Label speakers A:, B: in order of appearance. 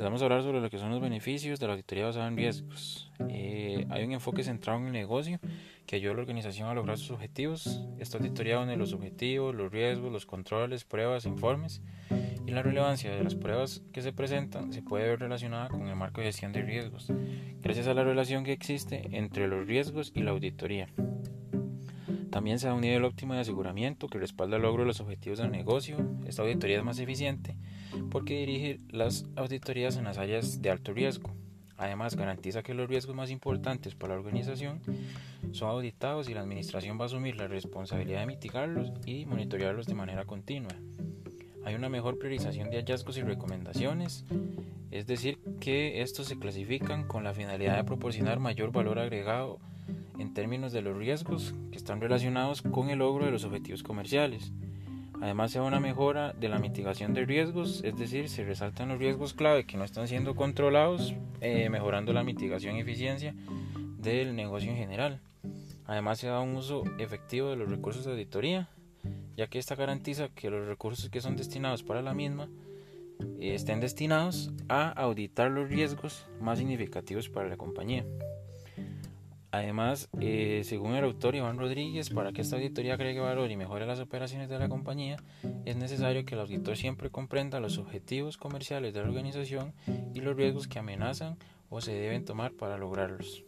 A: les vamos a hablar sobre lo que son los beneficios de la auditoría basada en riesgos. Eh, hay un enfoque centrado en el negocio que ayuda a la organización a lograr sus objetivos. Esta auditoría une los objetivos, los riesgos, los controles, pruebas, informes y la relevancia de las pruebas que se presentan se puede ver relacionada con el marco de gestión de riesgos, gracias a la relación que existe entre los riesgos y la auditoría. También se da un nivel óptimo de aseguramiento que respalda el logro de los objetivos del negocio. Esta auditoría es más eficiente porque dirige las auditorías en las áreas de alto riesgo. Además, garantiza que los riesgos más importantes para la organización son auditados y la administración va a asumir la responsabilidad de mitigarlos y monitorearlos de manera continua. Hay una mejor priorización de hallazgos y recomendaciones, es decir, que estos se clasifican con la finalidad de proporcionar mayor valor agregado en términos de los riesgos que están relacionados con el logro de los objetivos comerciales. Además se da una mejora de la mitigación de riesgos, es decir, se resaltan los riesgos clave que no están siendo controlados, eh, mejorando la mitigación y eficiencia del negocio en general. Además se da un uso efectivo de los recursos de auditoría, ya que esta garantiza que los recursos que son destinados para la misma eh, estén destinados a auditar los riesgos más significativos para la compañía. Además, eh, según el autor Iván Rodríguez, para que esta auditoría agregue valor y mejore las operaciones de la compañía, es necesario que el auditor siempre comprenda los objetivos comerciales de la organización y los riesgos que amenazan o se deben tomar para lograrlos.